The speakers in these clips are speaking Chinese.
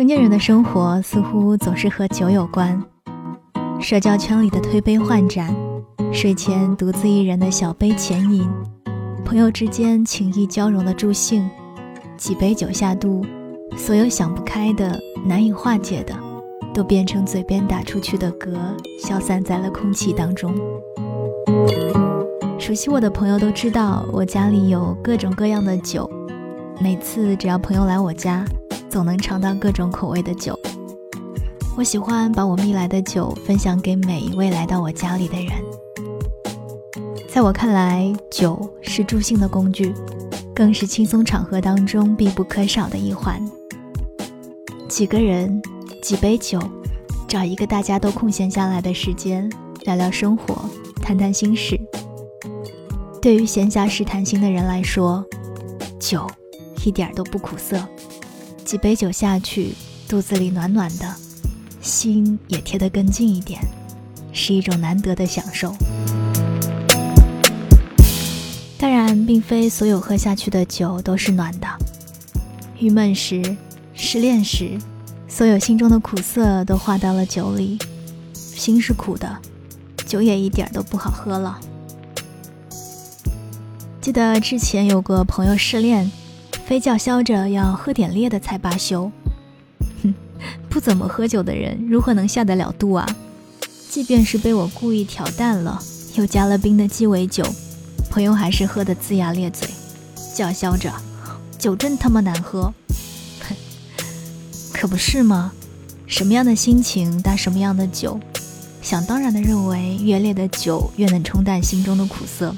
成年人的生活似乎总是和酒有关，社交圈里的推杯换盏，睡前独自一人的小杯浅饮，朋友之间情谊交融的助兴，几杯酒下肚，所有想不开的、难以化解的，都变成嘴边打出去的嗝，消散在了空气当中。熟悉我的朋友都知道，我家里有各种各样的酒，每次只要朋友来我家。总能尝到各种口味的酒。我喜欢把我蜜来的酒分享给每一位来到我家里的人。在我看来，酒是助兴的工具，更是轻松场合当中必不可少的一环。几个人，几杯酒，找一个大家都空闲下来的时间，聊聊生活，谈谈心事。对于闲暇时谈心的人来说，酒一点都不苦涩。几杯酒下去，肚子里暖暖的，心也贴得更近一点，是一种难得的享受。当然，并非所有喝下去的酒都是暖的。郁闷时，失恋时，所有心中的苦涩都化到了酒里，心是苦的，酒也一点都不好喝了。记得之前有个朋友失恋。非叫嚣着要喝点烈的才罢休，哼，不怎么喝酒的人如何能下得了肚啊？即便是被我故意调淡了，又加了冰的鸡尾酒，朋友还是喝得龇牙咧嘴，叫嚣着酒真他妈难喝。哼，可不是吗？什么样的心情搭什么样的酒，想当然的认为越烈的酒越能冲淡心中的苦涩，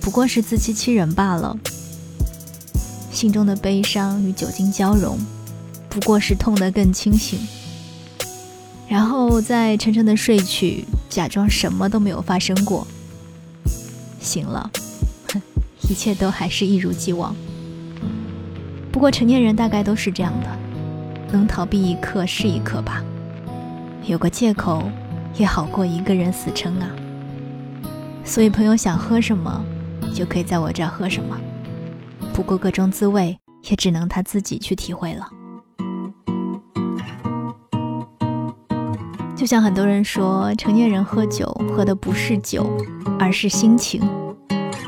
不过是自欺欺人罢了。心中的悲伤与酒精交融，不过是痛得更清醒，然后再沉沉的睡去，假装什么都没有发生过。醒了，哼，一切都还是一如既往。不过成年人大概都是这样的，能逃避一刻是一刻吧，有个借口也好过一个人死撑啊。所以朋友想喝什么，就可以在我这儿喝什么。不过各种滋味也只能他自己去体会了。就像很多人说，成年人喝酒喝的不是酒，而是心情。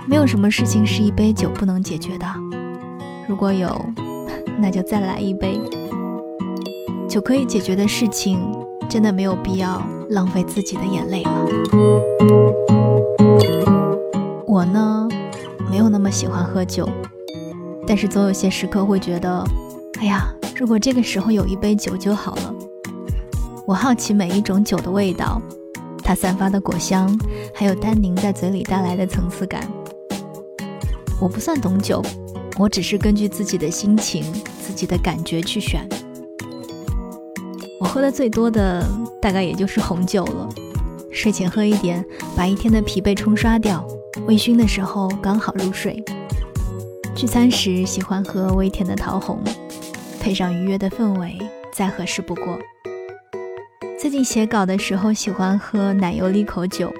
没有什么事情是一杯酒不能解决的。如果有，那就再来一杯。酒可以解决的事情，真的没有必要浪费自己的眼泪了。我呢，没有那么喜欢喝酒。但是总有些时刻会觉得，哎呀，如果这个时候有一杯酒就好了。我好奇每一种酒的味道，它散发的果香，还有单宁在嘴里带来的层次感。我不算懂酒，我只是根据自己的心情、自己的感觉去选。我喝的最多的大概也就是红酒了，睡前喝一点，把一天的疲惫冲刷掉，微醺的时候刚好入睡。聚餐时喜欢喝微甜的桃红，配上愉悦的氛围，再合适不过。最近写稿的时候喜欢喝奶油利口酒，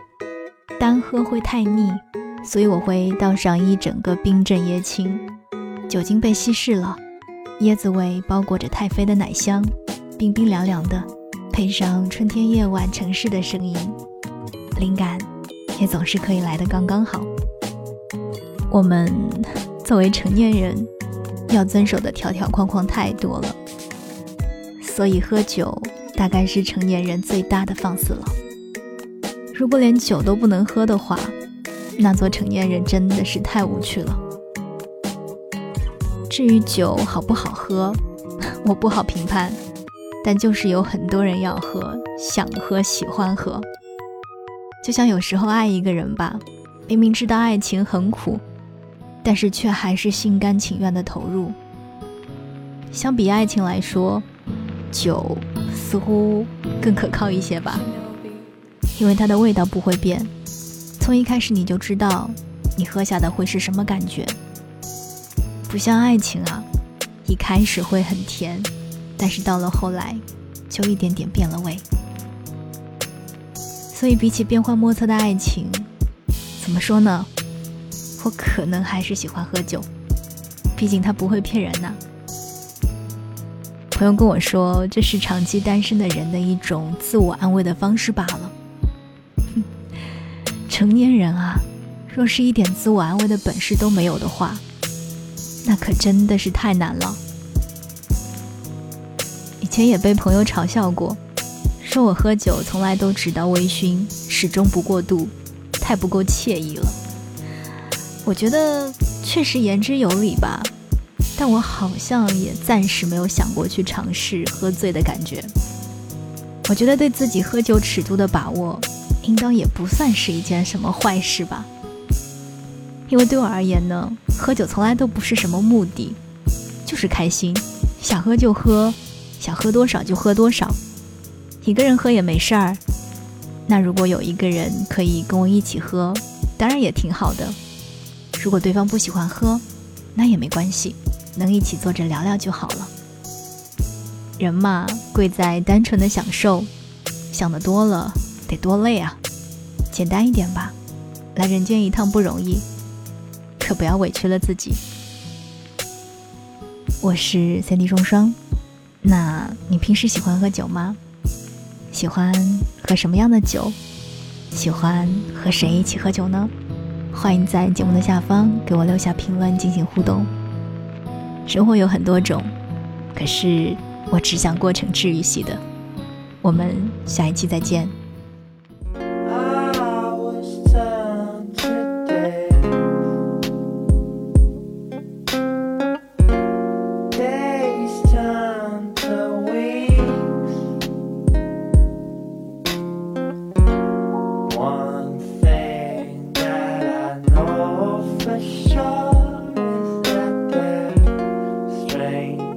单喝会太腻，所以我会倒上一整个冰镇椰青，酒精被稀释了，椰子味包裹着太妃的奶香，冰冰凉凉的，配上春天夜晚城市的声音，灵感也总是可以来的刚刚好。我们。作为成年人，要遵守的条条框框太多了，所以喝酒大概是成年人最大的放肆了。如果连酒都不能喝的话，那做成年人真的是太无趣了。至于酒好不好喝，我不好评判，但就是有很多人要喝，想喝，喜欢喝。就像有时候爱一个人吧，明明知道爱情很苦。但是却还是心甘情愿的投入。相比爱情来说，酒似乎更可靠一些吧，因为它的味道不会变，从一开始你就知道你喝下的会是什么感觉。不像爱情啊，一开始会很甜，但是到了后来就一点点变了味。所以比起变幻莫测的爱情，怎么说呢？我可能还是喜欢喝酒，毕竟他不会骗人呐。朋友跟我说，这是长期单身的人的一种自我安慰的方式罢了。成年人啊，若是一点自我安慰的本事都没有的话，那可真的是太难了。以前也被朋友嘲笑过，说我喝酒从来都只到微醺，始终不过度，太不够惬意了。我觉得确实言之有理吧。但我好像也暂时没有想过去尝试喝醉的感觉。我觉得对自己喝酒尺度的把握，应当也不算是一件什么坏事吧。因为对我而言呢，喝酒从来都不是什么目的，就是开心，想喝就喝，想喝多少就喝多少。一个人喝也没事儿。那如果有一个人可以跟我一起喝，当然也挺好的。如果对方不喜欢喝，那也没关系。能一起坐着聊聊就好了。人嘛，贵在单纯的享受，想的多了得多累啊！简单一点吧，来人间一趟不容易，可不要委屈了自己。我是三 D 双双，那你平时喜欢喝酒吗？喜欢喝什么样的酒？喜欢和谁一起喝酒呢？欢迎在节目的下方给我留下评论进行互动。生活有很多种，可是我只想过成治愈系的。我们下一期再见。for sure is that they're strange.